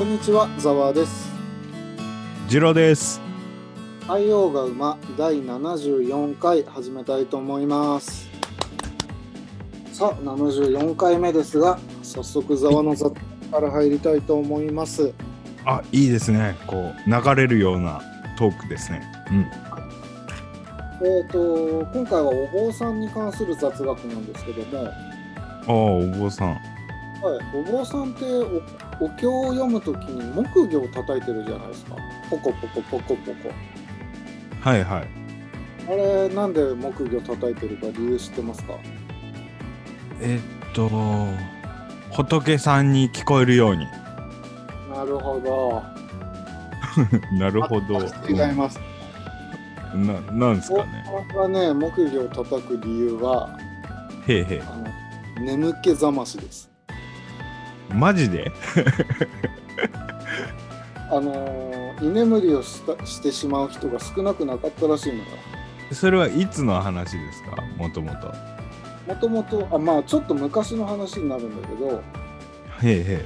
こんにちは、ざわです。ジロです。太陽が馬第74回始めたいと思います。さあ、74回目ですが、早速ざわの雑談から入りたいと思います。あ、いいですね。こう流れるようなトークですね。うん。えっ、と、今回はお坊さんに関する雑学なんですけども、はい、ああ、お坊さん。お坊さんっておお経を読むときに木魚を叩いてるじゃないですか。ポコポコポコポコ。はいはい。あれ、なんで木魚叩いてるか理由知ってますか？えっと、仏さんに聞こえるように。なるほど。なるほど。違います。うんな、なんですかね。僕はね、木魚を叩く理由は、へえへあの眠気覚ましです。え。マジで？あのー居眠りをしたしてしまう人が少なくなかったらしいのよ。それはいつの話ですか？もともと。もともと、あまあちょっと昔の話になるんだけど、へえへ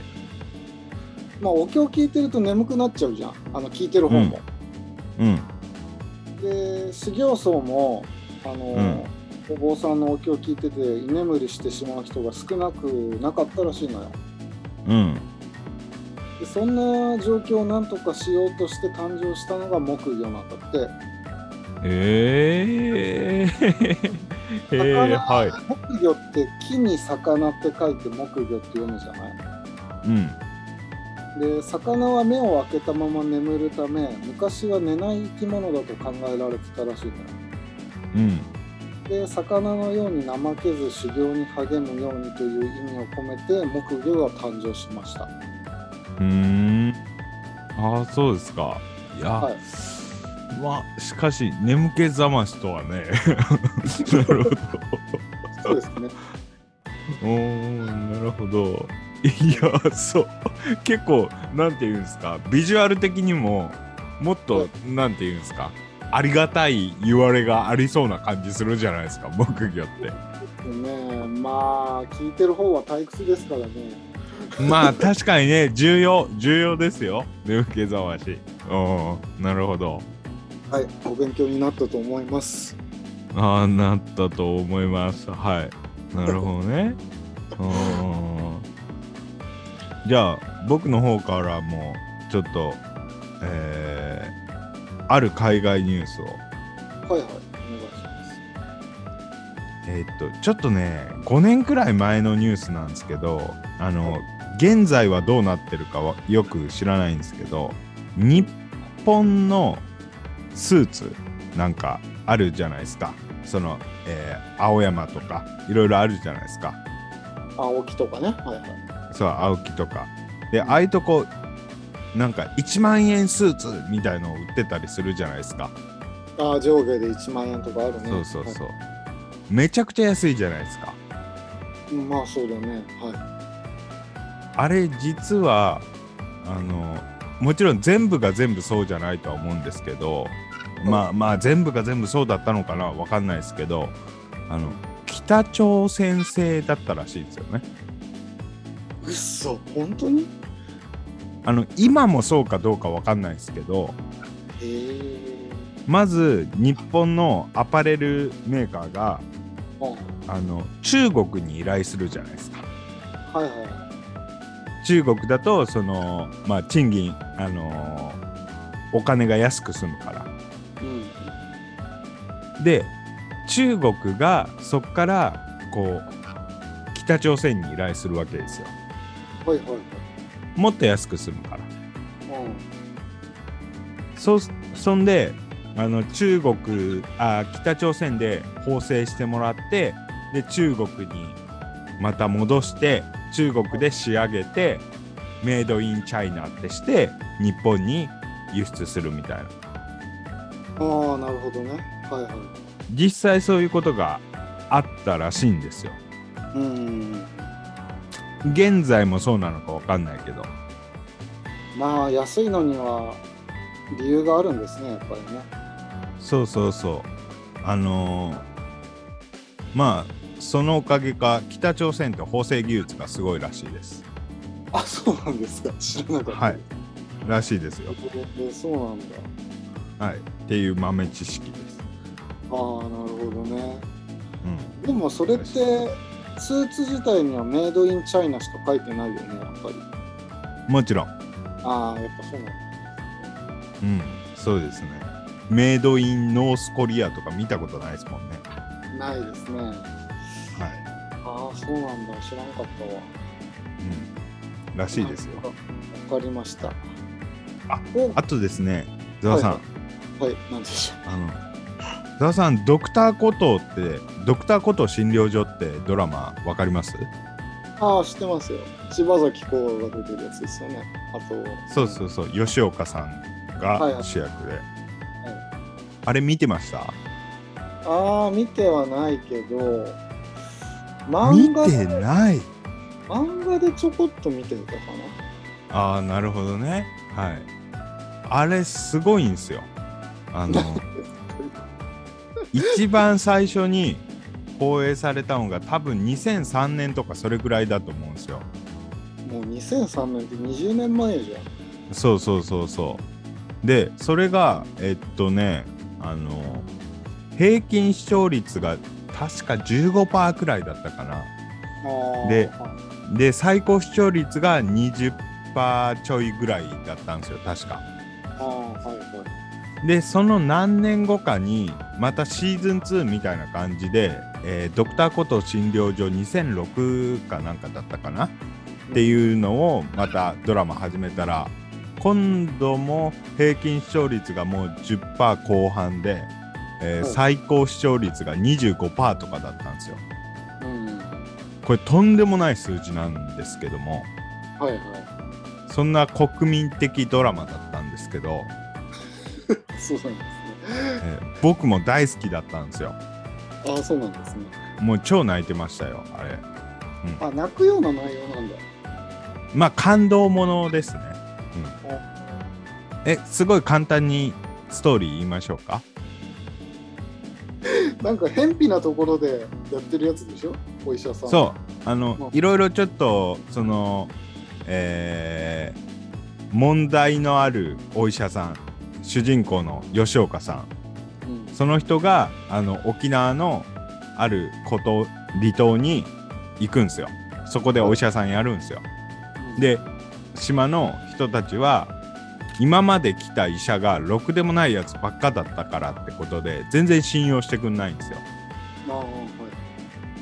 まあお経聞いてると眠くなっちゃうじゃん。あの聞いてる本も。え。うん。で、修行僧も、あのーお坊さんのお経を聞いてて居眠りしてしまう人が少なくなかったらしいのよ。うん。でそんな状況をなんとかしようとして誕生したのが木魚なんだってええへえ、はい。木魚って木に魚って書いて木魚って読むじゃない？うん。で魚は目を開けたまま眠るため昔は寝ない生き物だと考えられてたらしいのようん。で魚のように怠けず修行に励むようにという意味を込めて木魚が誕生しましたうーん。ああ、そうですか。いや、はいまあ、しかし、眠気覚ましとはね。なるほど。そうですねおー、なるほど。いや、そう。結構、なんていうんですか、ビジュアル的にも、もっはと、なんていうんですか、ありがたい言われがありそうな感じするじゃないですか、木魚って。ねえまあ聞いてる方は退屈ですからね。まあ確かにね 重要重要ですよ。眠気覚まし。うんなるほど。はいお勉強になったと思います。ああなったと思います。はい。なるほどね。うんじゃあ僕の方からもちょっとえー、ある海外ニュースを。はいはい。お願いします。えーっとちょっとね5年くらい前のニュースなんですけどあの現在はどうなってるかはよく知らないんですけど日本のスーツなんかあるじゃないですか。その、えー青山とかいろいろあるじゃないですか。青木とかね。はいはい。そう青木とか。でああいうとこなんか1万円スーツみたいのを売ってたりするじゃないですか、ああ上下で1万円とかあるね。そうそうそう、めちゃくちゃ安いじゃないですか。はいまあそうだね。はあれ実はあのもちろん全部が全部そうじゃないとは思うんですけど、まあまあ全部が全部そうだったのかなわかんないですけどあの北朝鮮製だったらしいですよね。いうっそ本当に？あの今もそうかどうかわかんないですけどまず日本のアパレルメーカーがあの中国に依頼するじゃないですか。はいは中国だとそのまあ賃金あのお金が安く済むから。いうん。で中国がそこからこう北朝鮮に依頼するわけですよ。はいはいはいもっと安く済むから。うん。そそんであの中国あ北朝鮮で縫製してもらってで中国にまた戻して中国で仕上げてメイドインチャイナってして日本に輸出するみたいな。ああなるほどね。はいはい。実際そういうことがあったらしいんですよ。うん現在もそうなのかわかんないけど。まあ安いのには理由があるんですねやっぱりね。そうそうそう。あのーまあそのおかげか北朝鮮って縫製技術がすごいらしいです。あそうなんですか。知らなかった。はい。らしいですよ。えそうなんだ。はい。っていう豆知識です。ああなるほどね。うん。でもそれってスーツ自体にはメイドインチャイナしか書いてないよねやっぱり。もちろん。ああやっぱそうなんだ。うんそうですね。メイドインノースコリアとか見たことないですもんね。ないですね。はい。ああそうなんだ。知らんかったわ。うん。らしいですよ。わかりました。あお。あとですねざわさん、はいはい。なんでしょあのざわさんドクターコトーってドクターコトー診療所ってドラマわかります？うああ知ってますよ。千葉崎公が出てるやつですよね。あとそうそうそう。吉岡さんがはいはい。主役で、あれ見てました？ああ見てはないけど見漫画てない。漫画でちょこっと見てたかああなるほどね。はい。あれすごいんですよ。あの一番最初に放映されたのが多分2003年とかそれぐらいだと思うんですよ。なもう2003年って20年前じゃん。そうそうそうそう。でそれがえっとねあの平均視聴率が確か15%くらいだったかな。ではで最高視聴率が20%ちょいぐらいだったんですよ確か。あーはいはいでその何年後かにまたシーズン2みたいな感じで、えードクターコトー診療所2006かなんかだったかな？っていうのをまたドラマ始めたら今度も平均視聴率がもう10%後半で、えーはい最高視聴率が25%とかだったんですよ。うん。これとんでもない数字なんですけども。はいはい。そんな国民的ドラマだったんですけど、そうなんですね。えー僕も大好きだったんですよ。ああそうなんですね。もう超泣いてましたよあれ。あ泣くような内容なんだ。まあ感動ものですね。えすごい簡単にストーリー言いましょうか？なんか偏僻なところでやってるやつでしょ？お医者さん。そう。あのうんいろいろちょっとそのえー問題のあるお医者さん主人公の吉岡さん。う、うん、その人があの沖縄のあること離島に行くんですよ。そこでお医者さんやるんですよ。で島の人たちは今まで来た医者がろくでもないやつばっかだったからってことで全然信用してくんないんですよ。は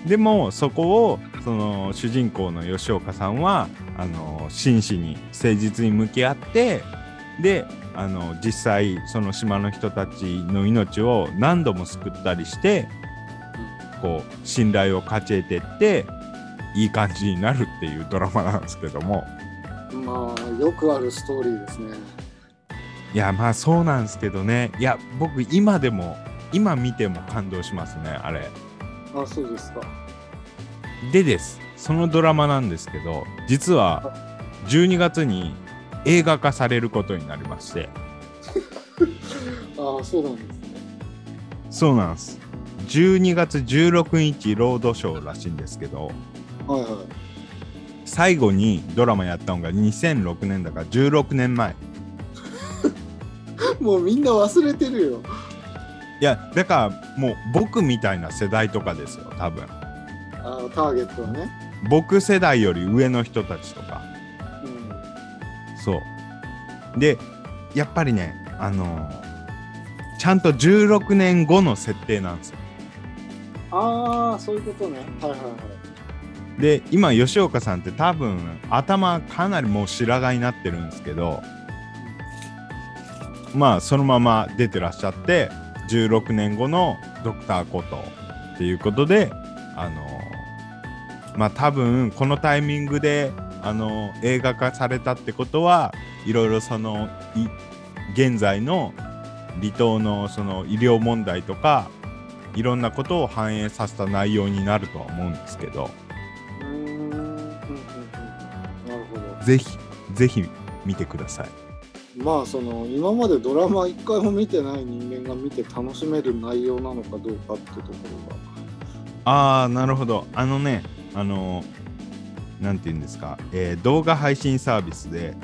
い。でもそこをその主人公の吉岡さんはあの真摯に誠実に向き合ってであの実際その島の人たちの命を何度も救ったりしてこう信頼を勝ち得てっていい感じになるっていうドラマなんですけども。まあよくあるストーリーですね。いやまあそうなんですけどね。いや僕今でも今見ても感動しますねあれ。あそうですか。でです。そのドラマなんですけど実は12月に映画化されることになりまして。ああそうなんですね。そうなんです。12月16日ロードショーらしいんですけど。はいはい。最後にドラマやったのが2006年だから16年前。もうみんな忘れてるよ。いやだからもう僕みたいな世代とかですよ多分。あーターゲットはね。僕世代より上の人たちとか。うんそう。でやっぱりねあのーちゃんと16年後の設定なんですよ。ああそういうことね。はいはいはい。で今吉岡さんって多分頭かなりもう白髪になってるんですけどまあそのまま出てらっしゃって16年後のドクターコトーっていうことであのまあ多分このタイミングであの映画化されたってことはいろいろそのい現在の離島のその医療問題とかいろんなことを反映させた内容になるとは思うんですけど。うーんうんうんうんなるほどぜひぜひ見てください。まあその今までドラマ一回も見てない人間が見て楽しめる内容なのかどうかってところああなるほど。あのねあのなんて言うんですか、えー動画配信サービスで、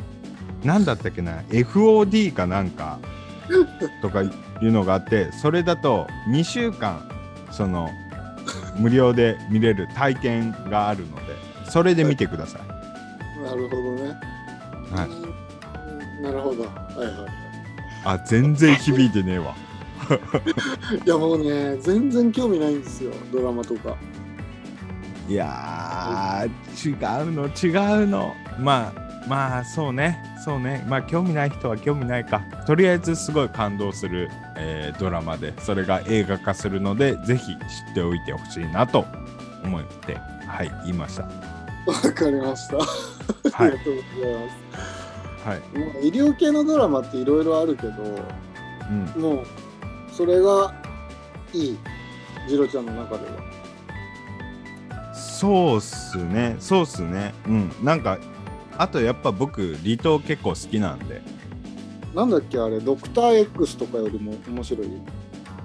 なんだったっけな、FOD かなんかとかいうのがあって、それだと2週間、その、無料で見れる体験があるので、それで見てください。なるほどね。はいうんなるほど。はいはいはい。あ、全然響いてねえわ。いやもうね、全然興味ないんですよ、ドラマとか。いやー、違うの、違うの。まあ、まあ、そうね、そうね。まあ、興味ない人は興味ないか。とりあえず、すごい感動する、えードラマで、それが映画化するので、ぜひ知っておいてほしいなと思って、はい、言いました。わかりました。あはいりがとうございます。はい。もう医療系のドラマっていろいろあるけど、うん。もうそれがいい、ジロちゃんの中では。そうっすね、そうっすね。うん。なんか、あとやっぱ僕、離島結構好きなんで、なんだっけあれ、ドクター X とかよりも面白い？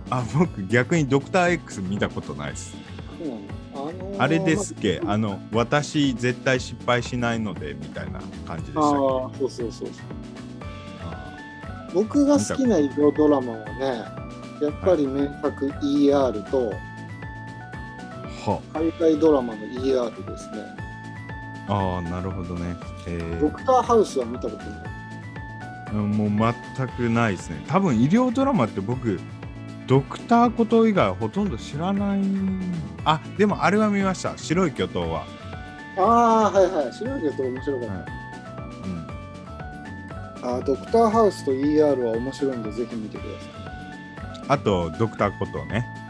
あ、僕、逆にドクター X 見たことないっす。そうなのあのーあれですっけ、あの、私絶対失敗しないので、みたいな感じでしたっああそうそうそうそう。あ僕が好きな医療ドラマはね、やっぱり名作 ER とーは海外ドラマの ER ですね。ああ、なるほどね。えドクターハウスは見たことない。ー、もう全くないですね。多分医療ドラマって僕、ドクターこと以外ほとんど知らない。あ、でもあれは見ました。白い巨頭は。ああ、はいはい。知らんけど面白かった。はいうん。あードクターハウスと ER は面白いんで、ぜひ見てくださあと、ドクターことね。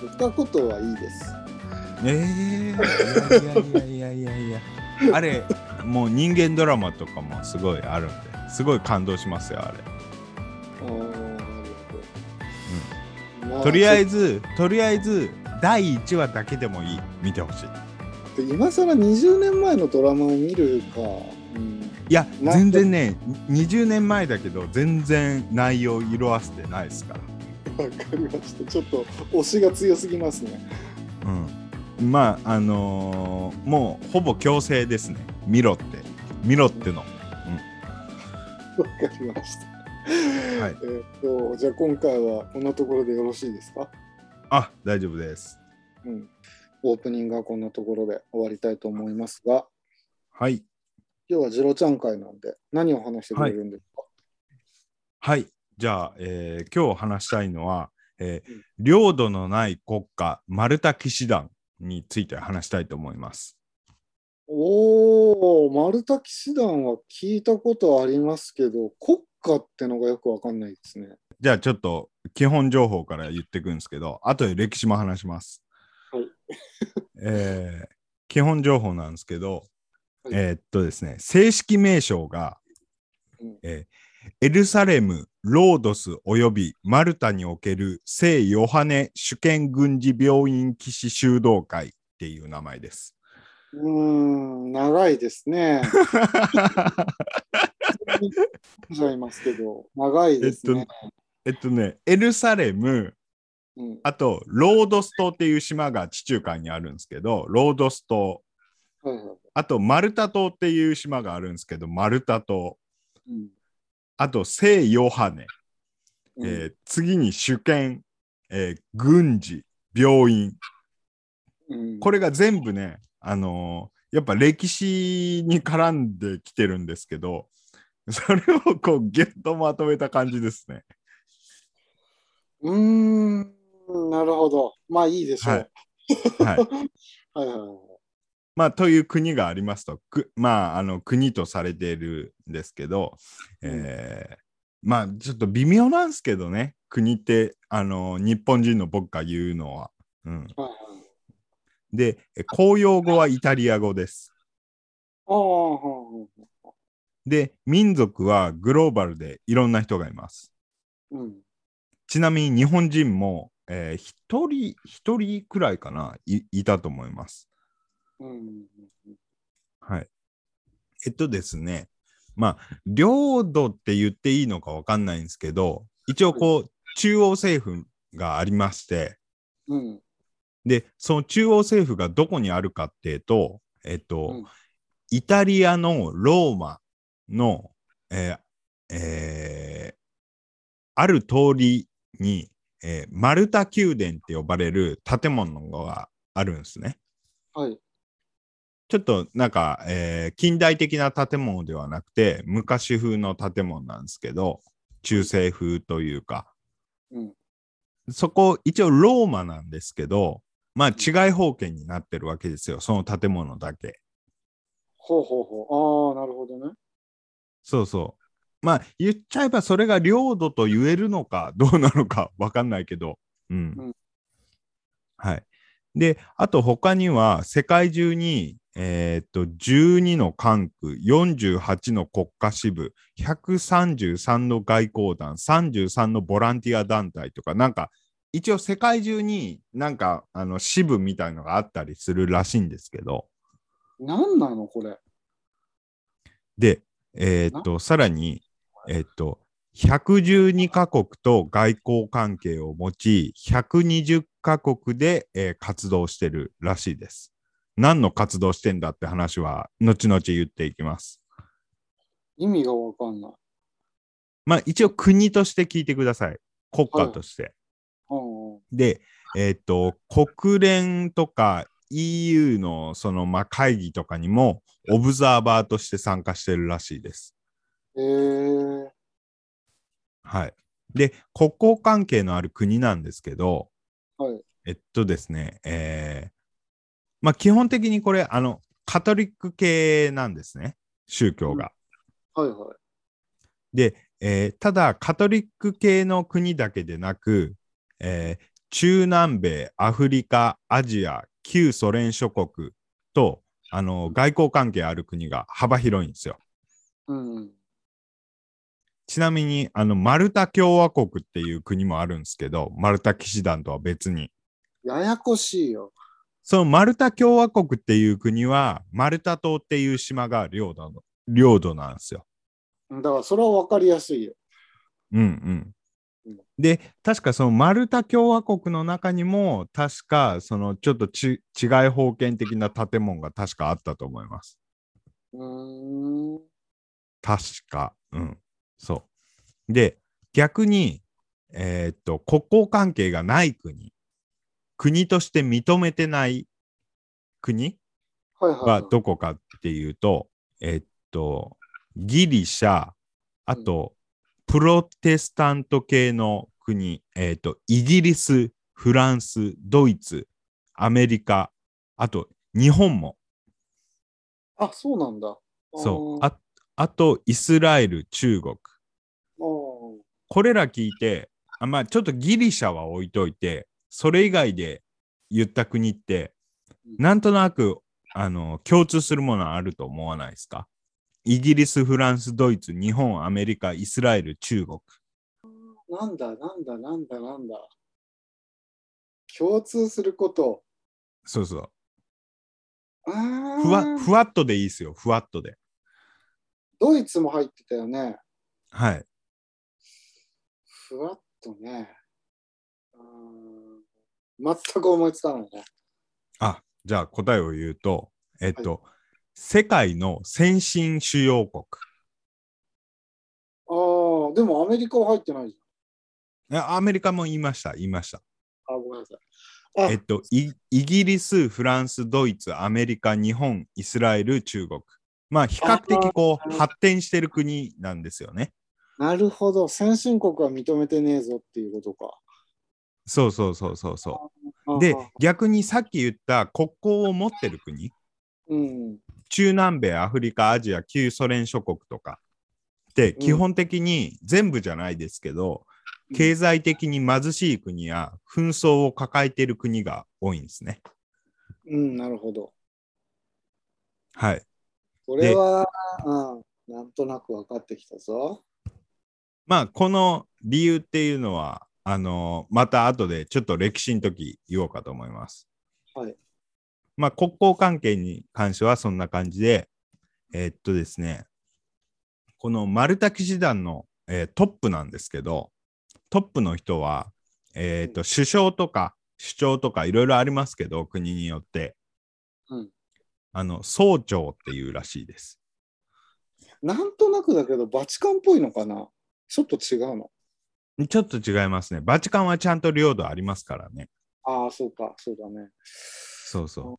い。ドクターコトーはいいです。ええいやいやいやいやいや。あれ、もう人間ドラマとかもすごいあるんで、すごい感動しますよ、あれ。あーなるほど。まとりあえず、ず、とりあえず、第1話だけでもいい。見てほしい。今更20年前のドラマを見るか。うん、いや、全然ね、20年前だけど、全然内容色あせてないですから。わかりました。ちょっと推しが強すぎますね。うん。まあ、あのーもうほぼ強制ですね。見ろって。見ろっての。わかりました。はいえーっと、じゃあ今回はこんなところでよろしいですか？あ、大丈夫です。うん。オープニングはこんなところで終わりたいと思いますが、はい。今日はジロちゃん会なんで、何を話してくれるんですか、はい。じゃあ、えー今日話したいのは、えーうん領土のない国家、マルタ騎士団について話したいと思います。おー、マルタ騎士団は聞いたことありますけど、国家ってのがよくわかんないですね。じゃあ、ちょっと基本情報から言っていくんですけど、後で歴史も話します。はいえー基本情報なんですけど、はいえーっとですね、正式名称が、うんえーエルサレム、ロードスおよびマルタにおける聖ヨハネ主権軍事病院騎士修道会っていう名前です。うーん、長いですね。じゃいますけど、長いですね。えっとね、エルサレム、うん、あと、ロードス島っていう島が地中海にあるんですけど、ロードス島、はいはいあと、マルタ島っていう島があるんですけど、マルタ島、うんあと、聖ヨハネ、うん。えー次に主権、えー軍事、病院、うん。これが全部ね、あのーやっぱ歴史に絡んできてるんですけど、それをこうギュッとまとめた感じですね。うーん、なるほど。まあいいでしょう。はい。はい。はいはいはいまあ、という国がありますと、くまあ、あの国とされているんですけど、えーまあ、ちょっと微妙なんですけどね、国って、あの日本人の僕が言うのは。うん、で、え公用語はイタリア語です。で、民族はグローバルでいろんな人がいます。うんちなみに日本人も、えー、一人、一人くらいかな、いいたと思います。うんはい。えっとですね、まあ、領土って言っていいのかわかんないんですけど、一応こう、中央政府がありまして、うんで、その中央政府がどこにあるかっていうと、えっと、うんイタリアのローマの、えーえーある通りに、えーマルタ宮殿って呼ばれる建物があるんですね。はい。ちょっとなんか、えー近代的な建物ではなくて昔風の建物なんですけど中世風というかうん。そこ一応ローマなんですけどまあ違い方権になってるわけですよその建物だけ。ほうほうほう。ああ、なるほどね。そうそう。まあ言っちゃえばそれが領土と言えるのかどうなのかわかんないけど。うん。うんはい。で、あと他には世界中に、えーっと12の管区、48の国家支部、133の外交団、33のボランティア団体とか、なんか一応世界中になんかあの支部みたいのがあったりするらしいんですけど、なんなのこれ？で、えーっと、さらに、えーっと、112カ国と外交関係を持ち、120カ国で、えー活動してるらしいです。何の活動してんだって話は、後々言っていきます。意味がわかんない。まあ、一応国として聞いてください。国家として。うんうん。で、えーっと、国連とか EU のその、まあ、会議とかにも、オブザーバーとして参加してるらしいです。えー、はい。で、国交関係のある国なんですけど、はい。えっとですね、えーまあ基本的にこれ、あの、カトリック系なんですね、宗教が。はいはい。で、えーただ、カトリック系の国だけでなく、えー中南米、アフリカ、アジア、旧ソ連諸国と、あの、外交関係ある国が幅広いんですよ。うんうん。ちなみに、あの、マルタ共和国っていう国もあるんですけど、マルタ騎士団とは別に。ややこしいよ。そのマルタ共和国っていう国は、マルタ島っていう島が領土の領土なんですよ。だからそれはわかりやすいよ。うんうんうん。で、確かそのマルタ共和国の中にも、確かそのちょっとち違い封建的な建物が確かあったと思います。うーん。確か。うん。そう。で、逆に、えーっと、国交関係がない国、国として認めてない国はどこかっていうと、えっと、ギリシャ、あと、プロテスタント系の国、えっと、イギリス、フランス、ドイツ、アメリカ、あと、日本も、あ、そうなんだ。そう、あああと、イスラエル、中国。これら聞いて、あまあ、ちょっとギリシャは置いといて、それ以外で言った国って、なんとなく、あの、共通するものはあると思わないですか？イギリス、フランス、ドイツ、日本、アメリカ、イスラエル、中国。なんだ、なんだ、なんだ、なんだ。共通すること。そうそう。ふわ、ふわっとでいいですよ。ふわっとで。ドイツも入ってたよね。はい。ふわっとね。あー全く思いつかないね。あ、じゃあ答えを言うと、えっと、世界の先進主要国。ああ、でもアメリカは入ってないじいやアメリカも言いました、言いました。ゃん。あ、ごめんなさい。あ、えっと、イイギリス、フランス、ドイツ、アメリカ、日本、イスラエル、中国。まあ、比較的こう、発展してる国なんですよね。なるほど。先進国は認めてねえぞっていうことか。そうそうそうそうそあう。であ、逆にさっき言った国交を持ってる国、うん。中南米、アフリカ、アジア、旧ソ連諸国とかって、うん基本的に全部じゃないですけど、経済的に貧しい国や紛争を抱えている国が多いんですね。うん、なるほど。はい。これは、うん、なんとなく分かってきたぞ。まあ、この理由っていうのは、あのまた後でちょっと歴史の時言おうかと思います。はい。まあ、国交関係に関してはそんな感じで、えーっとですね、このマルタ騎士団の、えートップなんですけど、トップの人は、えーっと首相とか首長とかいろいろありますけど、国によって。うんあの、総長っていうらしいです。なんとなくだけど、バチカンっぽいのかな？ちょっと違うのちょっと違いますね。バチカンはちゃんと領土ありますからね。ああ、そうか、そうだね。そうそ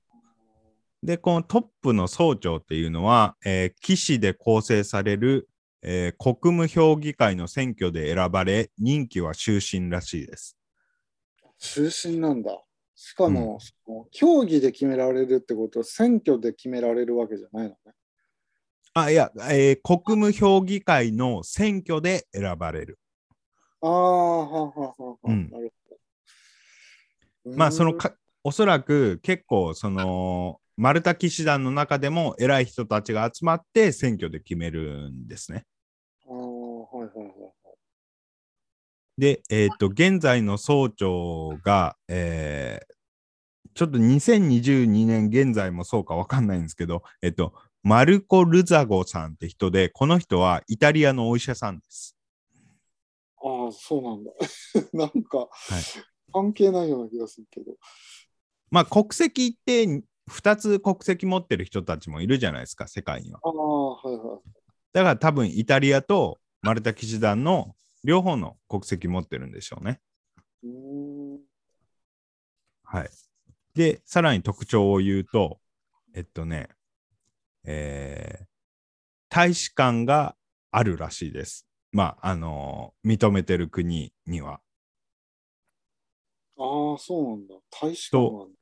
う。で、このトップの総長っていうのは、えー騎士で構成される、えー国務評議会の選挙で選ばれ、任期は終身らしいです。終身なんだ。しかも、その競技で決められるってことは、選挙で決められるわけじゃないのね。あ、いや、えー国務評議会の選挙で選ばれる。ああ、はあはあはあはあ、うんなるほど。まあ、そのうんか、おそらく結構、その、マルタ騎士団の中でも偉い人たちが集まって選挙で決めるんですね。ああ、はいはいはい。で、えっ、と、現在の総長が、えーちょっと2022年現在もそうかわかんないんですけど、えっ、と、マルコ・ルザゴさんって人で、この人はイタリアのお医者さんです。ああ、そうなんだ。なんか、はい関係ないような気がするけど。まあ、国籍って2つ国籍持ってる人たちもいるじゃないですか、世界には。ああ、はいはい。だから多分イタリアとマルタ騎士団の両方の国籍持ってるんでしょうね。はい。で、さらに特徴を言うと、えっとね、えー大使館があるらしいです。まあ、あのー認めてる国には。ああ、そうなんだ。大使館なんだ。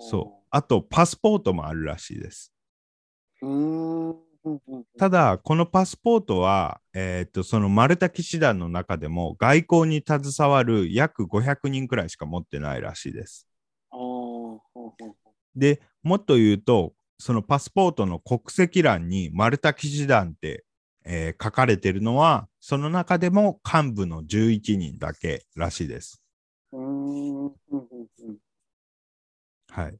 そう。あと、パスポートもあるらしいです。うーん。ただ、このパスポートは、えーっと、そのマルタ騎士団の中でも外交に携わる約500人くらいしか持ってないらしいです。で、もっと言うと、そのパスポートの国籍欄にマルタ騎士団って、えー書かれてるのは、その中でも幹部の11人だけらしいです。はい。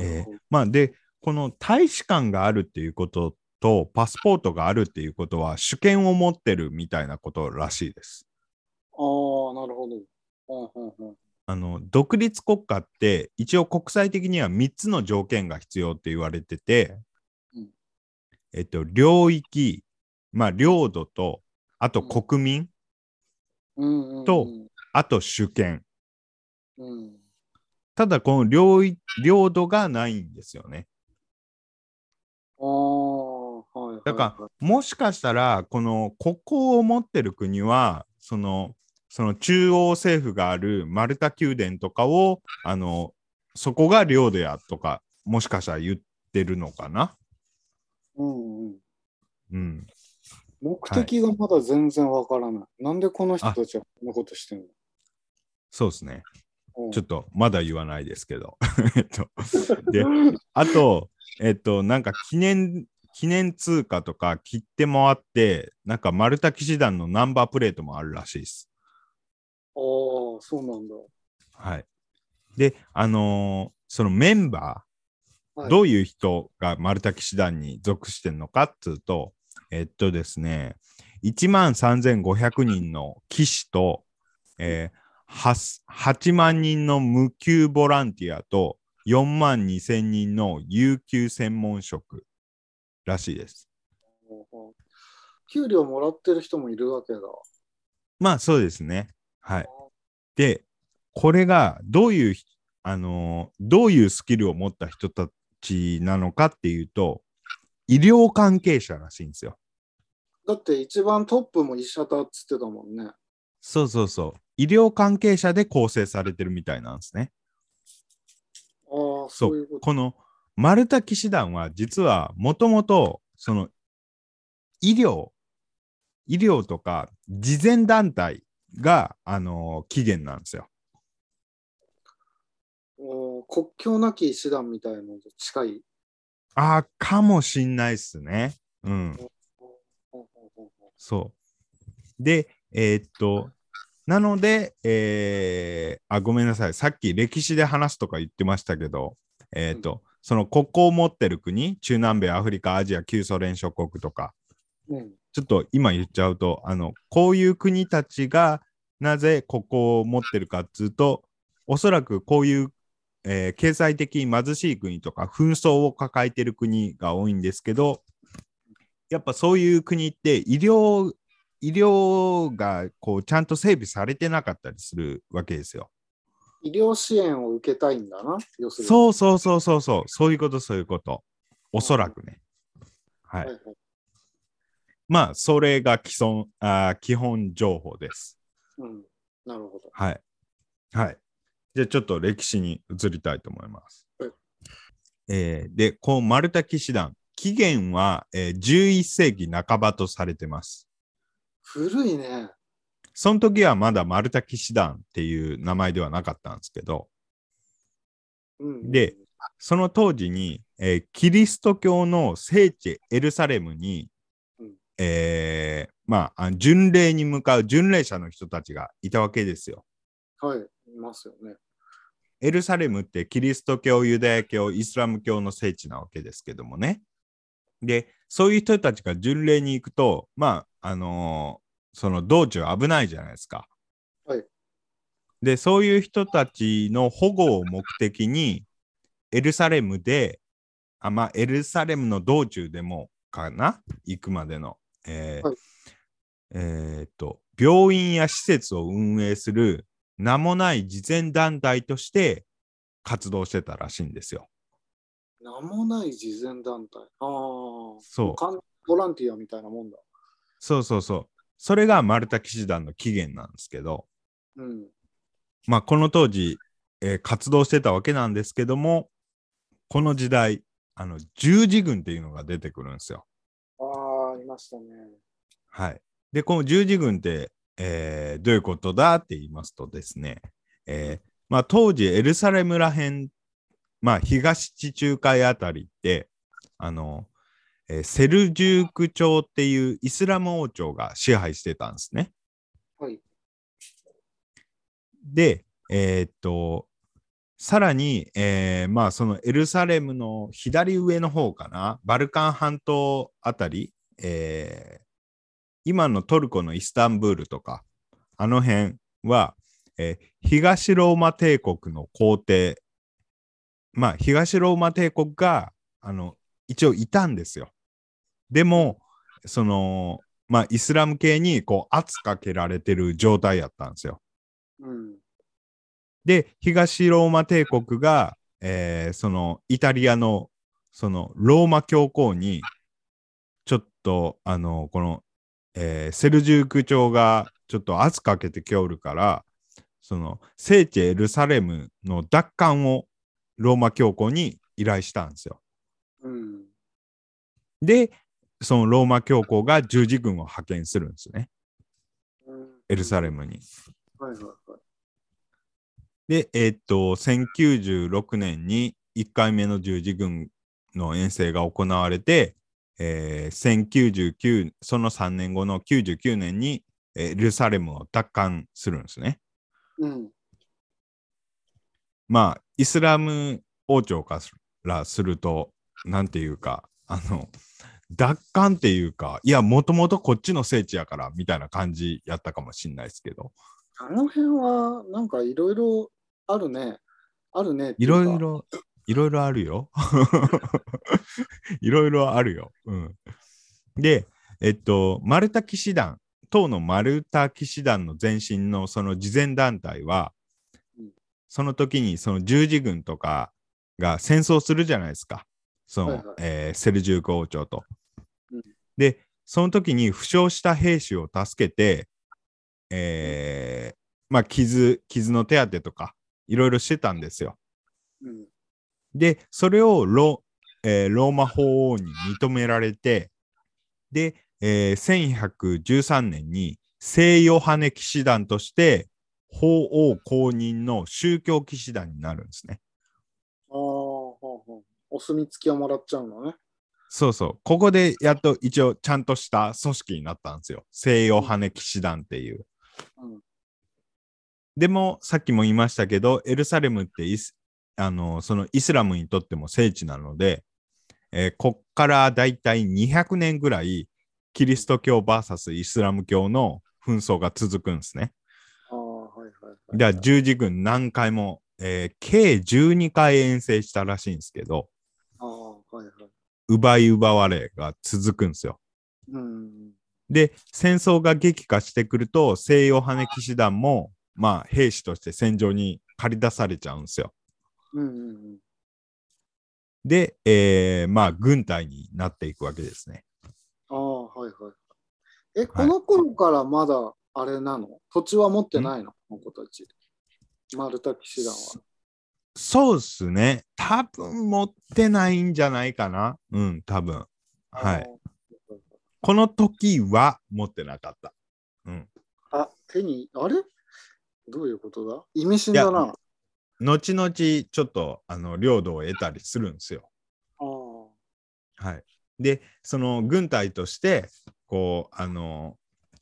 えー。まあ、で、この大使館があるっていうことと、パスポートがあるっていうことは、主権を持ってるみたいなことらしいです。ああ、なるほど。うんうんうんあの独立国家って一応国際的には3つの条件が必要って言われてて、うんえっと、領域、まあ、領土と、あと国民、うんうんうんとあと主権。うん。ただ、この領域領土がないんですよね。はいはいはい。だから、もしかしたら、この国交を持ってる国は、その、その中央政府があるマルタ宮殿とかを、あの、そこが領土やとか、もしかしたら言ってるのかな。うんうん。うん。目的がまだ全然わからない。なんでこの人たちはこんなことしてんの？そうですね。うんちょっとまだ言わないですけど。えっと、で、あと、えっと、なんか記念、記念通貨とか切手もあって、なんかマルタ騎士団のナンバープレートもあるらしいです。ああ、そうなんだ。はい。で、あのーそのメンバー、はいどういう人がマルタ騎士団に属してるのかっつうと、えっとですね、1万3500人の騎士と、えー、8, 8万人の無給ボランティアと4万2000人の有給専門職らしいです。うん給料もらってる人もいるわけだ。まあそうですね。はい。で、これがどういう、あのーどういうスキルを持った人たちなのかっていうと、医療関係者らしいんですよ。だって一番トップも医者だっつってたもんね。そうそうそう。医療関係者で構成されてるみたいなんですね。ああ、そそういうこ。と。うこのマルタ騎士団は実はもともとその医療、医療とか慈善団体が、あのー起源なんですよ。お国境なき医師団みたいなのと近い。ああ、かもしんないっすね。うん。うんうんうんそう。で、えーっと、なので、えーあ、ごめんなさい。さっき歴史で話すとか言ってましたけど、えーっと、その国交を持ってる国、中南米、アフリカ、アジア、旧ソ連諸国とか、うんちょっと今言っちゃうと、あの、こういう国たちがなぜ国交を持ってるかっつうと、おそらくこういう、えー経済的に貧しい国とか紛争を抱えている国が多いんですけどやっぱそういう国って医療医療がこうちゃんと整備されてなかったりするわけですよ。医療支援を受けたいんだな、要するに。そうそうそうそうそうそういうことそういうことおそらくね。ははいい。まあそれが基本あー基本情報です。うん。なるほど。はい。はい。じゃあちょっと歴史に移りたいと思います。はいえーで、こうマルタ騎士団、起源は、えー11世紀半ばとされてます。古いね。その時はまだマルタ騎士団っていう名前ではなかったんですけど、うん、で、その当時に、えーキリスト教の聖地エルサレムに、うんえーまあ、あ巡礼に向かう巡礼者の人たちがいたわけですよ。はい、いますよね。エルサレムってキリスト教、ユダヤ教、イスラム教の聖地なわけですけどもね。で、そういう人たちが巡礼に行くと、まあ、あのーその道中危ないじゃないですか。はい。で、そういう人たちの保護を目的に、エルサレムで、あまあ、エルサレムの道中でもかな？行くまでの。えーはいえーっと、病院や施設を運営する名もない慈善団体として活動してたらしいんですよ。名もない慈善団体。ああ。そうボランティアみたいなもんだ。そうそうそう。それがマルタ騎士団の起源なんですけど、うん。まあ、この当時、えー活動してたわけなんですけども、この時代、あの十字軍っていうのが出てくるんですよ。ああ、いましたね。はい。で、この十字軍って、えーどういうことだって言いますとですね、えーまあ、当時エルサレムらへん、まあ、東地中海あたりって、あの、えーセルジューク朝っていうイスラム王朝が支配してたんですね。はい。で、えーっと、さらに、えーまあ、そのエルサレムの左上の方かな、バルカン半島あたり、えー今のトルコのイスタンブールとか、あの辺は、えー東ローマ帝国の皇帝、まあ、東ローマ帝国が、あの、一応いたんですよ。でも、その、まあ、イスラム系に、こう、圧かけられてる状態やったんですよ。うん。で、東ローマ帝国が、えーそのイタリアのそのローマ教皇に、ちょっと、あの、この、えーセルジューク朝がちょっと圧かけてきおるから、その聖地エルサレムの奪還をローマ教皇に依頼したんですよ。うん。で、そのローマ教皇が十字軍を派遣するんですね、うんエルサレムに。はいはいはい。で、えーっと、1096年に1回目の十字軍の遠征が行われて、えー1099、その3年後の99年にえーエルサレムを奪還するんですね。うん。まあ、イスラム王朝からすると、なんていうか、あの、奪還っていうか、いや、もともとこっちの聖地やから、みたいな感じやったかもしれないですけど、あの辺は、なんかいろいろあるね。あるねい。ろいろ、いろいろあるよ。いろいろあるよ。うん。で、えっと、マルタ騎士団、当のマルタ騎士団の前身のその慈善団体はうん、その時にその十字軍とかが戦争するじゃないですか。その、はいはいえーセルジューク王朝と。うんで、その時に負傷した兵士を助けて、えーまあ、傷、傷の手当てとか、いろいろしてたんですよ。うん。で、それをロ,、えーローマ法王に認められて、で、えー1113年に聖ヨハネ騎士団として法王公認の宗教騎士団になるんですね。ああ、お墨付きをもらっちゃうのね。そうそう。ここでやっと一応ちゃんとした組織になったんですよ。聖ヨハネ騎士団っていう。うん。でも、さっきも言いましたけど、エルサレムってイスあのそのイスラムにとっても聖地なので、えーこっからだいたい200年ぐらい、キリスト教 VS イスラム教の紛争が続くんですね。では、十字軍何回もえー計12回遠征したらしいんですけど、はいはい。奪い奪われが続くんですよ。うん。で、戦争が激化してくると、西洋羽騎士団も、まあ、兵士として戦場に駆り出されちゃうんですよ。うんうんうん。で、えーまあ、軍隊になっていくわけですね。ああ、はいはい。え、この頃からまだあれなの？土地は持ってないの？この子たち。マルタ騎士団は。そうっすね。多分持ってないんじゃないかな。うん、多分。はい。この時は持ってなかった。うん。あ、手に、あれ？どういうことだ？意味深だな。後々、ちょっと、あの、領土を得たりするんですよ。はい。で、その軍隊として、こう、あの、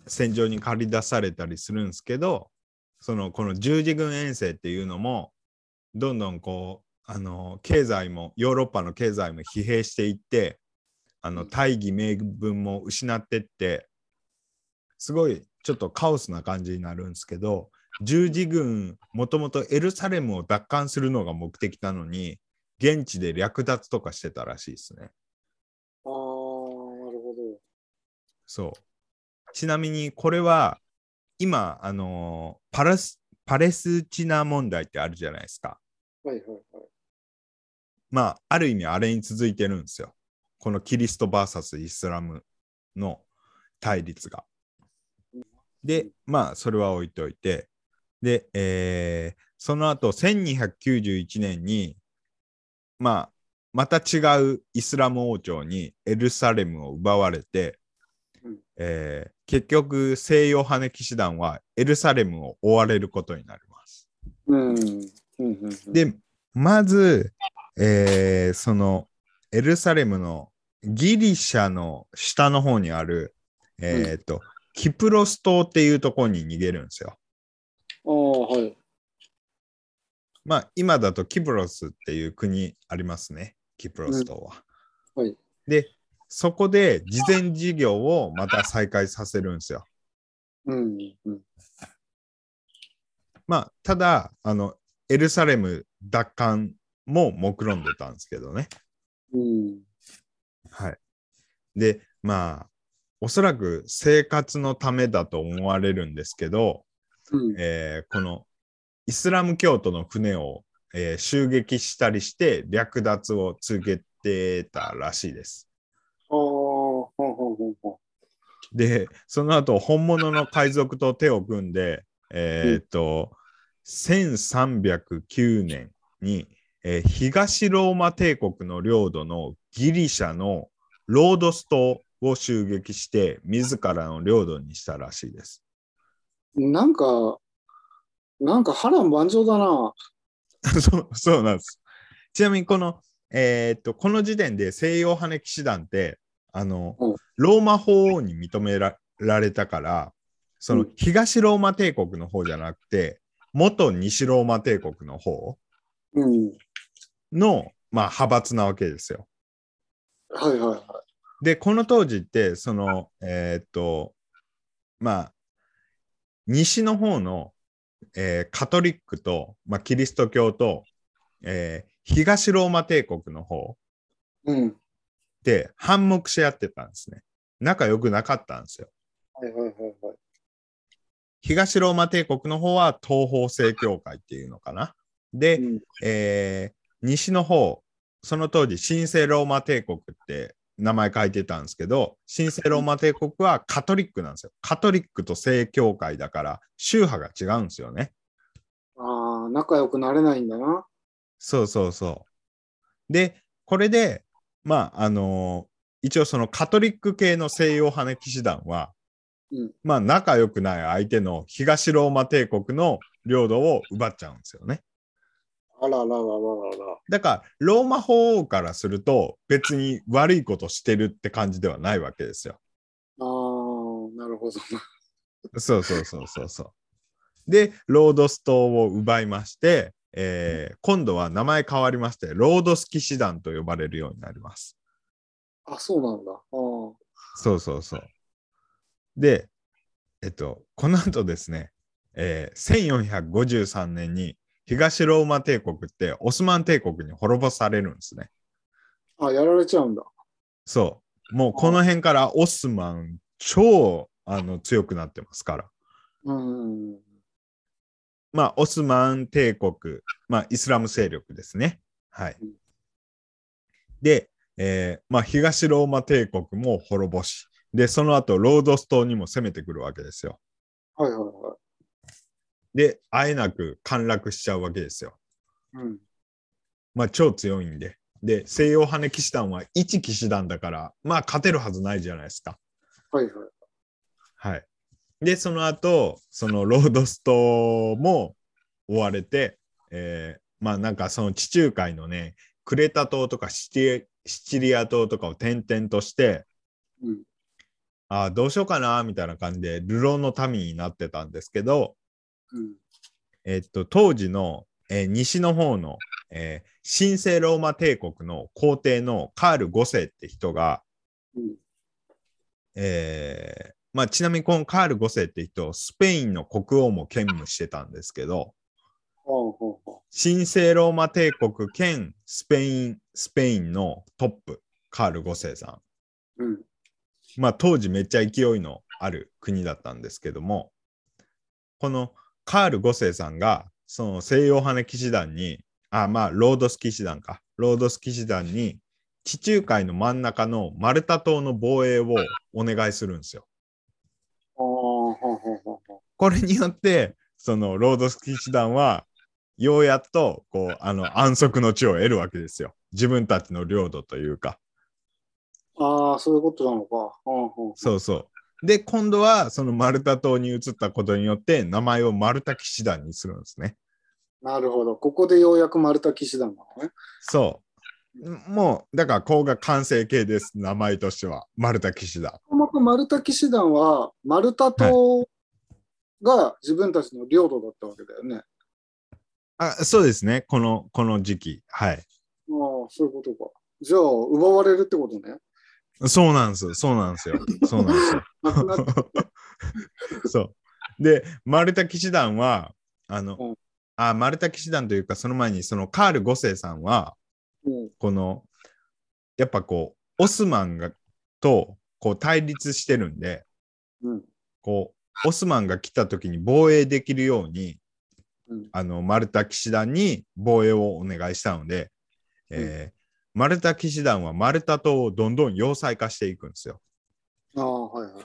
戦場に駆り出されたりするんですけど、その、この十字軍遠征っていうのも、どんどんこう、あの、経済も、ヨーロッパの経済も疲弊していって、あの、大義名分も失ってって、すごい、ちょっとカオスな感じになるんですけど、十字軍、もともとエルサレムを奪還するのが目的なのに、現地で略奪とかしてたらしいですね。ああ、なるほど。そう。ちなみにこれは今、あのーパラスパレスチナ問題ってあるじゃないですか。はいはいはい。まあ、ある意味あれに続いてるんですよ。このキリスト VS イスラムの対立が。で、まあ、それは置いといて、で、えーその後、1291年に、まあ、また違うイスラム王朝にエルサレムを奪われて、うんえー結局、西洋羽騎士団はエルサレムを追われることになります。うん。うんうんうん、で、まず、えーそのエルサレムのギリシャの下の方にある、えーとキプロス島っていうところに逃げるんですよ。ああ、はい。まあ、今だとキプロスっていう国ありますね、キプロス島は。うんはいで、そこで事前事業をまた再開させるんですよ。うんうん。まあ、ただ、あの、エルサレム奪還も目論んでたんですけどね。うん。はい。で、まあ、おそらく生活のためだと思われるんですけど、うん。えーこのイスラム教徒の船を、えー襲撃したりして略奪を続けてたらしいです。ほんほんほんほん。で、その後本物の海賊と手を組んで、えーっと、1309年に、えー東ローマ帝国の領土のギリシャのロードス島を襲撃して自らの領土にしたらしいです。なんか、なんか波乱万丈だな。そうそうなんです。ちなみにこの、えーっとこの時点で西洋羽騎士団ってあの、うんローマ法王に認めらられたからそのうん東ローマ帝国の方じゃなくて元西ローマ帝国の方うん。の、まあ、派閥なわけですよ。はいはいはでこの当時ってそのえーっとまあ西の方の、えーカトリックと、まあ、キリスト教と、えー東ローマ帝国の方。で反目し合ってたんですね。仲良くなかったんですよ。はいはいはいはい。東ローマ帝国の方は東方正教会っていうのかな。で、うんえー西の方、その当時、神聖ローマ帝国って名前書いてたんですけど、神聖ローマ帝国はカトリックなんですよ。カトリックと正教会だから、宗派が違うんですよね。ああ、仲良くなれないんだな。そうそうそう。で、これで、まあ、あのー一応そのカトリック系の西洋羽騎士団は、うんまあ、仲良くない相手の東ローマ帝国の領土を奪っちゃうんですよね。あらららららら。だから、ローマ法王からすると、別に悪いことしてるって感じではないわけですよ。ああ、なるほどな。そうそうそうそうそう。で、ロードス島を奪いまして、えー今度は名前変わりまして、ロードス騎士団と呼ばれるようになります。あ、そうなんだ。ああ。そうそうそう。で、えっと、この後ですね、えー1453年に東ローマ帝国ってオスマン帝国に滅ぼされるんですね。あ、やられちゃうんだ。そう。もうこの辺からオスマン超あの強くなってますから。うん。まあ、オスマン帝国、まあ、イスラム勢力ですね。はいうん。で、えーまあ、東ローマ帝国も滅ぼし、で、その後、ロードス島にも攻めてくるわけですよ。はいはいはで、あえなく陥落しちゃうわけですよ。い。うん。まあ、超強いんで。で、西洋羽騎士団は一騎士団だから、まあ、勝てるはずないじゃないですか。はいはい。はい。で、その後、そのロードス島も追われて、えーまあなんかその地中海のね、クレタ島とかシチシチリア島とかを転々として、うん。ああ、どうしようかな、みたいな感じで、流浪の民になってたんですけど、うん。えっと、当時の、えー西の方の、えー神聖ローマ帝国の皇帝のカール5世って人が、うん。えーまあ、ちなみにこのカール5世って人、スペインの国王も兼務してたんですけど、神聖ローマ帝国兼スペイン、スペインのトップ、カール5世さん。う。うん。まあ当時めっちゃ勢いのある国だったんですけども、このカール5世さんが、その西洋羽騎士団に、あ、まあロードス騎士団か、ロードス騎士団に地中海の真ん中のマルタ島の防衛をお願いするんですよ。これによって、そのロードス騎士団は、ようやっと、こう、あの、安息の地を得るわけですよ。自分たちの領土というか。ああ、そういうことなのか。そうそう。で、今度は、そのマルタ島に移ったことによって、名前をマルタ騎士団にするんですね。なるほど。ここでようやく丸太騎士団なのね。そう。もう、だから、ここが完成形です。名前としては。マルタ騎士団。もともと丸太騎士団は、丸太島が自分たちの領土だったわけだよね。あ、そうですね。この、この時期。はい。ああ、そういうことか。じゃあ、奪われるってことね。そうなんです。そうなんですよ。そうなんですよ。そう。で、マルタ騎士団は、あの、うんあ、マルタ騎士団というか、その前に、そのカール5世さんは、うん。この、やっぱこう、オスマンがと、こう、対立してるんで、うん。こう、オスマンが来た時に防衛できるように、うん。あの、マルタ騎士団に防衛をお願いしたので、えーマルタ騎士団はマルタ島をどんどん要塞化していくんですよ。ああ、はいはい。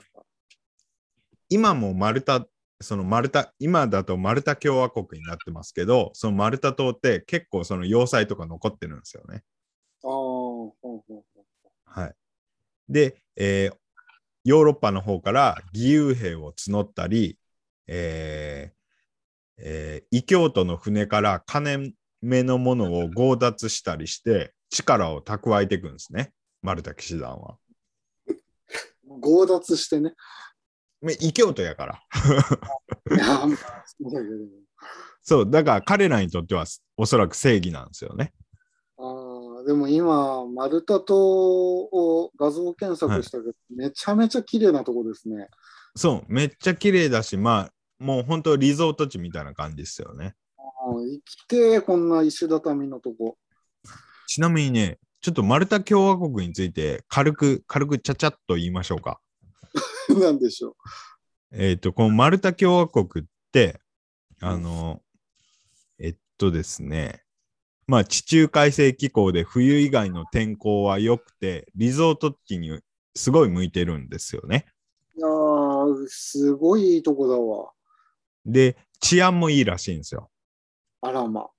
今もマルタ、そのマルタ、今だとマルタ共和国になってますけど、そのマルタ島って結構その要塞とか残ってるんですよね。ああ、ほうほうほはい。で、えーヨーロッパの方から義勇兵を募ったり、えーえー異教徒の船から金目のものを強奪したりして力を蓄えていくんですね、マルタ騎士団は。う。強奪してね。め異教徒やから。そうだから彼らにとってはおそらく正義なんですよね。ああ、でも今、丸太島を画像検索したけど、めちゃめちゃ綺麗なとこですね。そう、めっちゃ綺麗だし、まあ、もう本当リゾート地みたいな感じですよね。あきてえこんな石畳のとこ。ちなみにね、ちょっとマルタ共和国について軽く、軽くちゃちゃっと言いましょうか。なんでしょう。えっ、と、このマルタ共和国って、あの、えっとですね、まあ地中海性気候で冬以外の天候は良くて、リゾート地にすごい向いてるんですよね。いやー、すごいいいとこだわ。で、治安もいいらしいんですよ。あらま。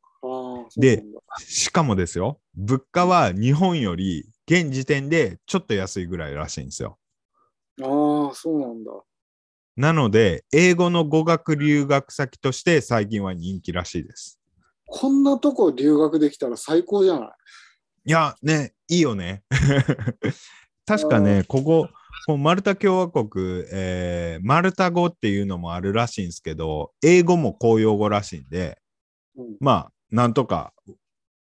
でしかもですよ、物価は日本より現時点でちょっと安いぐらいらしいんですよ。ああ、そうなんだ。なので、英語の語学留学先として最近は人気らしいです。こんなとこ留学できたら最高じゃない？いや、ね、いいよね。確かね、ここ、このマルタ共和国、えーマルタ語っていうのもあるらしいんですけど、英語も公用語らしいんで、うん、まあ、なんとか、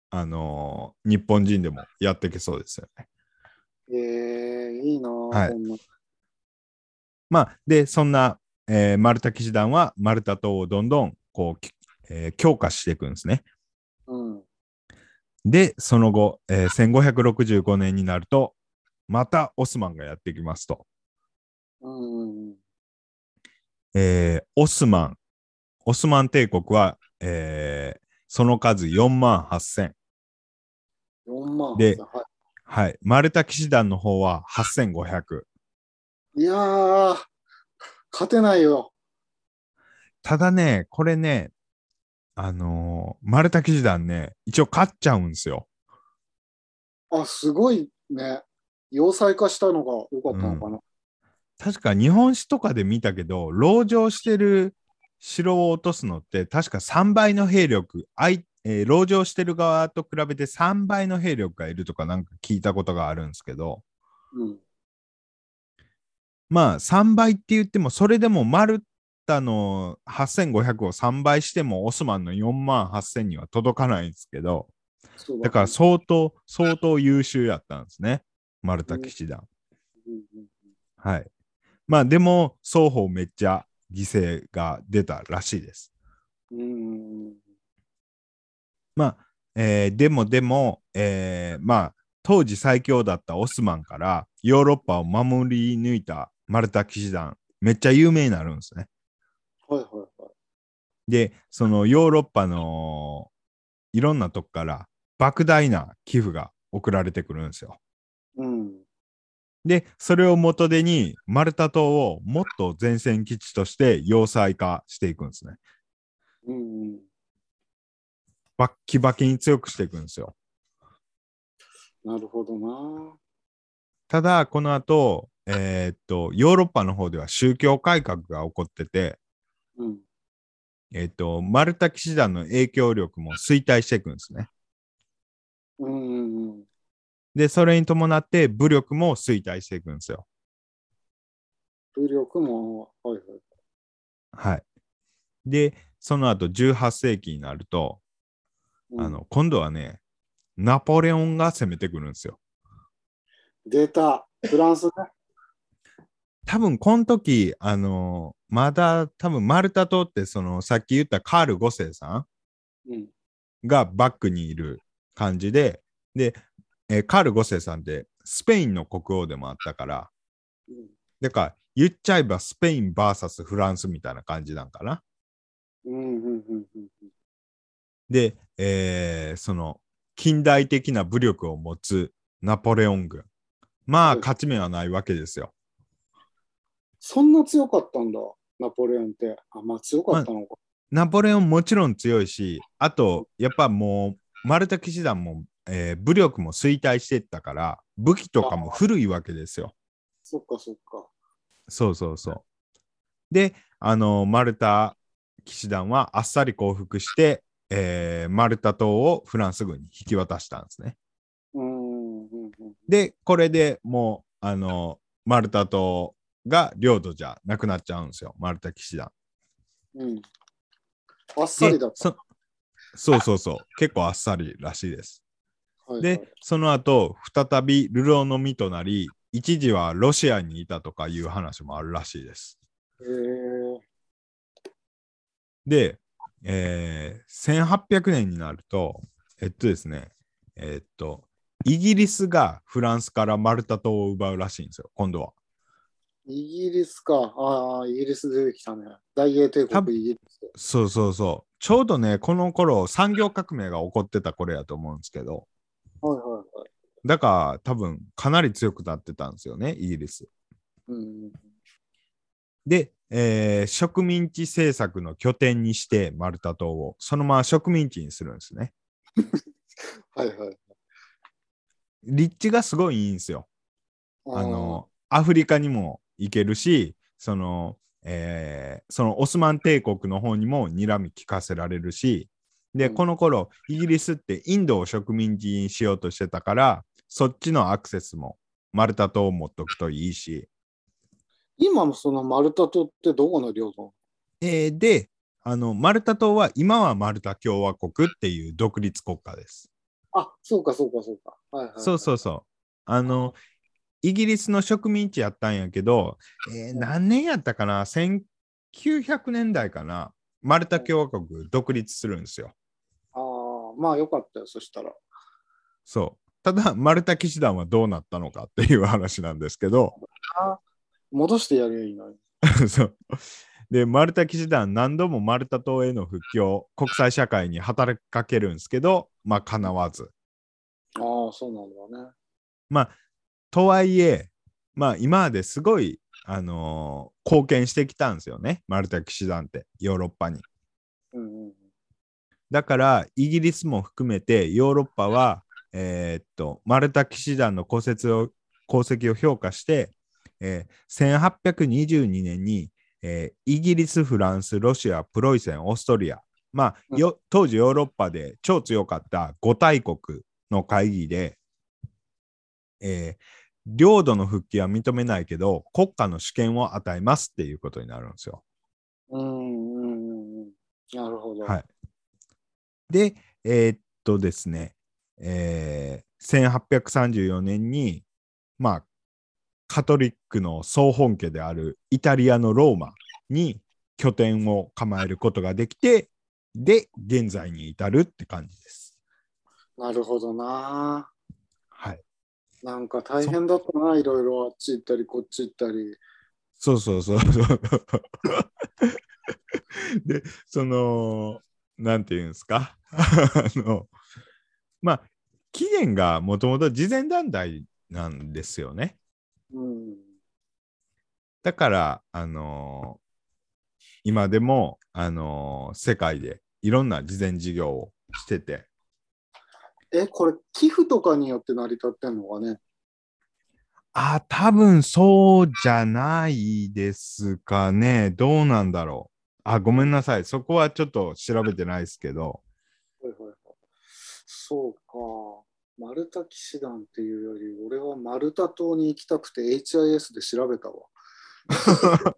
あのー日本人でもやっていけそうですよね。えー、いいな、はい。まあ、で、そんな、えーマルタ騎士団はマルタ島をどんどんこう、きえー強化していくんですね。うん。で、その後、えー1565年になると、またオスマンがやってきますと。うん。えーオスマン、オスマン帝国は、えーその数4万8000。4万。でははい。マルタ騎士団の方は8500。い。いやー、勝てないよ。ただね、これね、あのーマルタ騎士団ね、一応勝っちゃうんですよ。あ、すごいね。要塞化したのが良かったのかな。確か日本史とかで見たけど、籠城してる城を落とすのって、確か3倍の兵力、あいえー籠城してる側と比べて3倍の兵力がいるとかなんか聞いたことがあるんですけど、うん。まあ3倍って言っても、それでもマルタの8500を3倍してもオスマンの4万8000には届かないんですけど、だから相当、相当優秀やったんですね、マルタ騎士団。うんうんはい。まあでも、双方めっちゃ犠牲が出たらしいです。うん。まあ、えーでもでも、えーまあ、当時最強だったオスマンからヨーロッパを守り抜いたマルタ騎士団、めっちゃ有名になるんですね。はいはいはい。で、そのヨーロッパのいろんなとこから莫大な寄付が送られてくるんですよ。うん。で、それを元手にマルタ島をもっと前線基地として要塞化していくんですね。うん。バッキバキに強くしていくんですよ。なるほどな。ただ、この後、えーっと、ヨーロッパの方では宗教改革が起こってて、うん。えーっと、マルタ騎士団の影響力も衰退していくんですね。うんうんうん。で、それに伴って武力も衰退していくんですよ。武力も、はいはい。はい。で、その後18世紀になると、うんあの、今度はね、ナポレオンが攻めてくるんですよ。出た。フランスね。多分この時、あのまだ多分マルタ島ってそのさっき言ったカール5世さうん。んがバックにいる感じで、で、えーカール5世さんってスペインの国王でもあったから、うんだから言っちゃえばスペイン VS フランスみたいな感じなんかな。で、えーその近代的な武力を持つナポレオン軍。まあはい勝ち目はないわけですよ。そんな強かったんだ、ナポレオンって。あ、まあ強かったのか。ナポレオンもちろん強いし、あと、やっぱもう、マルタ騎士団も、えー武力も衰退していったから、武器とかも古いわけですよ。そっかそっか。そうそうそう。で、あの、マルタ騎士団はあっさり降伏して、えーマルタ島をフランス軍に引き渡したんですね。うんうんうん。で、これでもう、あの、マルタ島が領土じゃなくなっちゃうんですよ、マルタ騎士団。うん。あっさりだった。でそそうそうそう、結構あっさりらしいです。はいはいで、その後、再び流浪の身となり、一時はロシアにいたとかいう話もあるらしいです。へえで、えー1800年になると、えっとですね、えっと、イギリスがフランスからマルタ島を奪うらしいんですよ、今度は。イギリスか。ああ、イギリス出てきたね。大英帝国イギリス。そうそうそう。ちょうどね、この頃、産業革命が起こってた頃やと思うんですけど、はいはいはい。だから多分かなり強くなってたんですよね、イギリス。うん。で、えー植民地政策の拠点にしてマルタ島をそのまま植民地にするんですね。はいはい。立地がすごいいいんですよ。あのアフリカにも行けるしその、えーそのオスマン帝国の方にも睨み聞かせられるしで、うんこの頃イギリスってインドを植民地にしようとしてたからそっちのアクセスもマルタ島を持っとくといいし、今もそのマルタ島ってどこの領土？えーであのマルタ島は今はマルタ共和国っていう独立国家です。あ、そうかそうかそうか。はいはい、そうそうそう。あの、イギリスの植民地やったんやけど、えー何年やったかな ?1900 年代かなマルタ共和国独立するんですよ。まあよかったよ、そしたら。そう。ただ、マルタ騎士団はどうなったのかっていう話なんですけど、あ戻してやるよいいのに。そう。で、マルタ騎士団何度もマルタ島への復帰を国際社会に働きかけるんですけど、まあ、叶わず。ああ、そうなんだね。まあ、とはいえ、まあ、今まですごい、あのー貢献してきたんですよね、マルタ騎士団って、ヨーロッパに。だから、イギリスも含めて、ヨーロッパは、えーっと、マルタ騎士団の功績を功績を評価して、えー1822年に、えーイギリス、フランス、ロシア、プロイセン、オーストリア、まあ、よ当時ヨーロッパで超強かった5大国の会議で、えー領土の復帰は認めないけど、国家の主権を与えますっていうことになるんですよ。うんうんうんうん。なるほど。はい。で、えーっとですね、えー1834年に、まあ、カトリックの総本家であるイタリアのローマに拠点を構えることができて、で、現在に至るって感じです。なるほどな。はい。なんか大変だったな、いろいろあっち行ったり、こっち行ったり。そうそうそうそう。で、その、なんていうんですか？あの、まあ、期限がもともと慈善団体なんですよね。うん。だから、あのー今でも、あのー世界でいろんな慈善事業をしてて、え、これ、寄付とかによって成り立ってんのかね？あ、多分そうじゃないですかね。どうなんだろう。あ、ごめんなさい。そこはちょっと調べてないですけど。はいはいはい。そうか。マルタ騎士団っていうより、俺はマルタ島に行きたくて HIS で調べたわ。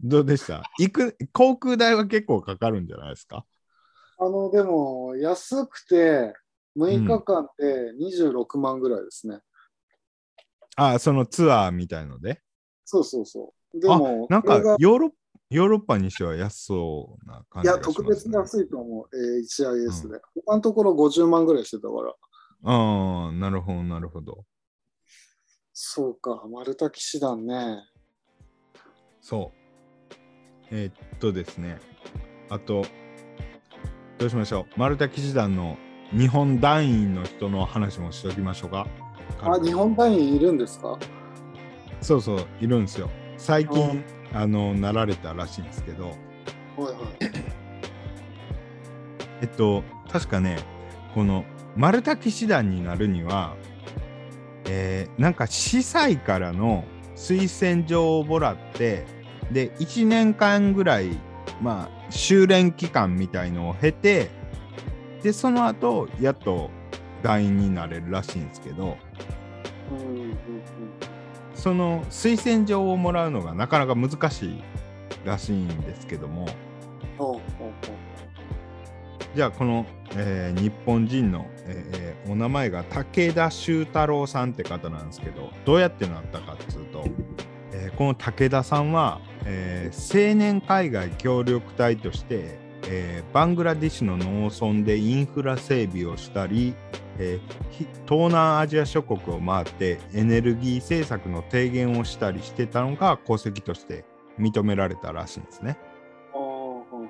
どうでした？行く、航空代は結構かかるんじゃないですか？あの、でも、安くて、6日間で26万ぐらいですね。あ、そのツアーみたいので？そうそうそう。でも、なんかヨーロッヨーロッパにしては安そうな感いや、じがします、ね。特別安いと思う、えー HIS で。他のところ50万ぐらいしてたから。ああ、なるほど、なるほど。そうか、マルタ騎士団ね。そう。えーっとですね。あと、どうしましょう。マルタ騎士団の日本団員の人の話もしておきましょうか。あ、日本団員いるんですか？そうそう、いるんですよ。最う近、あの、なられたらしいんですけど、はいはい。えっと、確かね、このマルタ騎士団になるには、えーなんか司祭からの推薦状をもらって、で、1年間ぐらい、まあ、修練期間みたいのを経て、で、その後、やっと団員になれるらしいんですけど、うんうんうん。その推薦状をもらうのがなかなか難しいらしいんですけども、じゃあこの、えー日本人の、えーお名前が武田修太郎さんって方なんですけどどうやってなったかっていうと、えーこの武田さんは、えー青年海外協力隊として、えーバングラディッシュの農村でインフラ整備をしたり、えーひ東南アジア諸国を回ってエネルギー政策の提言をしたりしてたのが功績として認められたらしいんですね。あーほうほう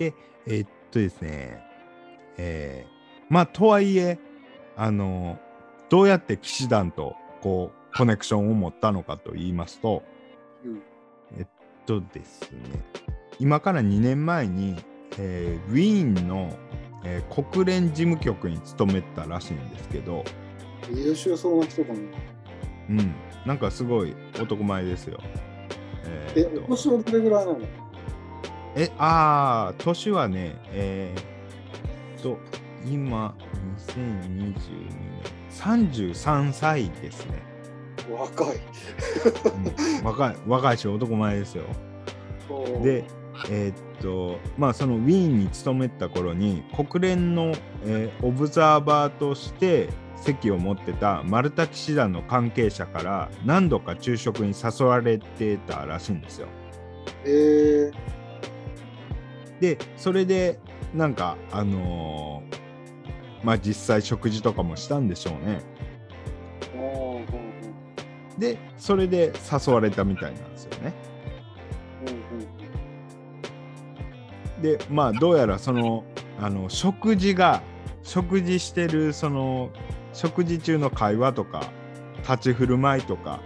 えーっとですね、えーまあとはいえ、あのどうやって騎士団とこうコネクションを持ったのかと言いますと、うんえっとですね、今から2年前に、えーウィーンの、えー国連事務局に勤めてたらしいんですけど、優秀そうな人かな。うん、なんかすごい男前ですよ。ええ、ーっとお年はどれぐらいなの？え、ああ、年はね、えー、っと、今、2022年、33歳ですね。若い。うん若い、若いし、男前ですよ。で、えーっと、まあ、そのウィーンに勤めてた頃に、国連の、えーオブザーバーとして席を持ってたマルタ騎士団の関係者から何度か昼食に誘われてたらしいんですよ。えー、でそれでなんかあのーまあ実際食事とかもしたんでしょうね。でそれで誘われたみたいなんですよねでまあどうやらそのあの食事が食事してるその食事中の会話とか立ち振る舞いとか、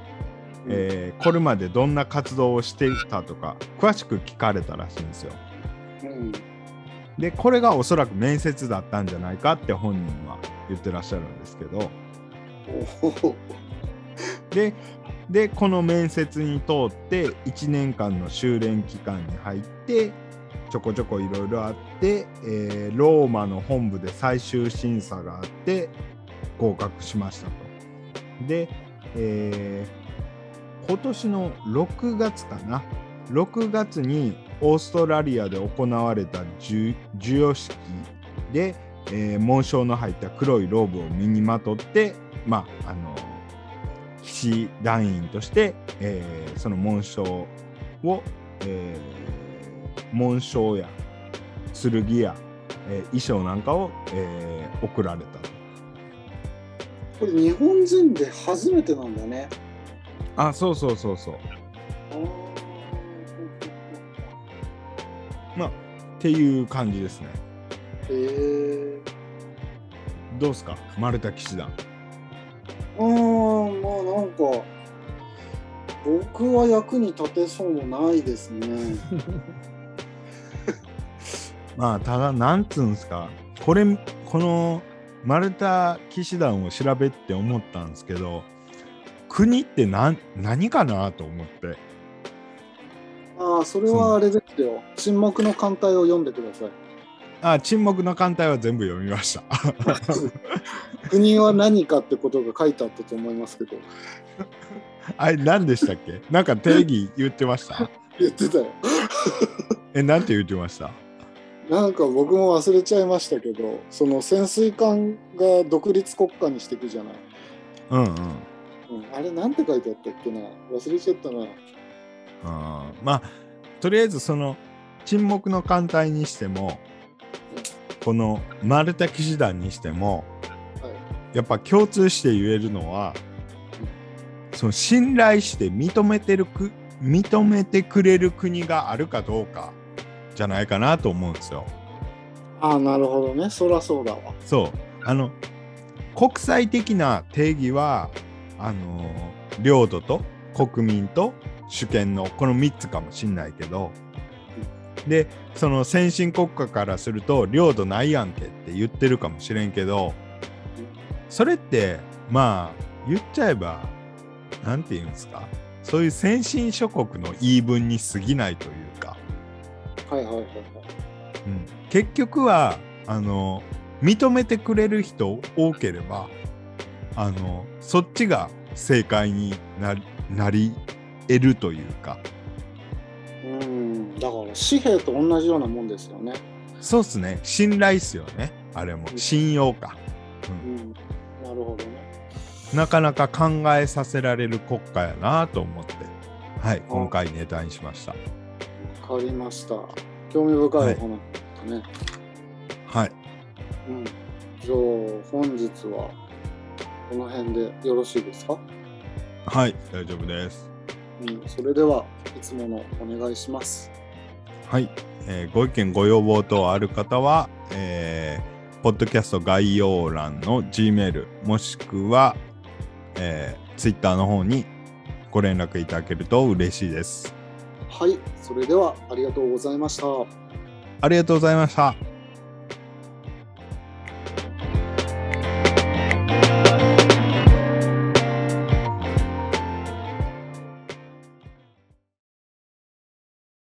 うん。えーこれまでどんな活動をしていたとか詳しく聞かれたらしいんですよ。うん。でこれがおそらく面接だったんじゃないかって本人は言ってらっしゃるんですけど。ででこの面接に通って1年間の修練期間に入ってちょこちょこいろいろあって、えーローマの本部で最終審査があって合格しましたと。で、えー今年の6月かな6月にオーストラリアで行われた授与式で、えー紋章の入った黒いローブを身にまとってまああの騎士団員として、えーその紋章を、えー紋章や剣や、えー衣装なんかを、えー贈られたと。これ日本人で初めてなんだね。あそうそうそうそう。まあっていう感じですね。へえどうですか？丸太騎士団。あーまあなんか僕は役に立てそうもないですね。まあただなんつうんですかこれこの丸太騎士団を調べて思ったんですけど国って何何かなと思って。ああそれはあれですよ。沈黙の艦隊を読んでください。あ沈黙の艦隊は全部読みました。国は何かってことが書いてあったと思いますけど。あれ何でしたっけ？なんか定義言ってました？言ってたよ。えなんて言ってました？なんか僕も忘れちゃいましたけどその潜水艦が独立国家にしていくじゃない。うんうん。うん、あれなんて書いてあったっけな。忘れちゃったな。あー。まあとりあえずその沈黙の艦隊にしてもこの丸太騎士団にしてもはい。やっぱ共通して言えるのはその信頼して認めてるく認めてくれる国があるかどうかじゃないかなと思うんですよ。ああなるほどねそらそうだわ。そうあの国際的な定義はあの領土と国民と主権のこの3つかもしんないけどでその先進国家からすると領土ないやんけって言ってるかもしれんけどそれってまあ言っちゃえばなんて言うんですか？そういう先進諸国の言い分に過ぎないというか、はいはいはいはい。うん。結局はあの認めてくれる人多ければあのそっちが正解になりなり得るというか。うん。だから紙幣と同じようなもんですよね。そうっすね。信頼っすよね。あれも。信用か、うん、なるほどね。なかなか考えさせられる国家やなと思って。はい。今回ネタにしました。わかりました。興味深いお話だね。はいうん。じゃあ本日はこの辺でよろしいですか？はい大丈夫ですうん。それではいつものお願いします。はい、えーご意見ご要望等ある方は、えーポッドキャスト概要欄の G メールもしくは、えー、Twitter の方にご連絡いただけると嬉しいです。はい。それではありがとうございました。ありがとうございました。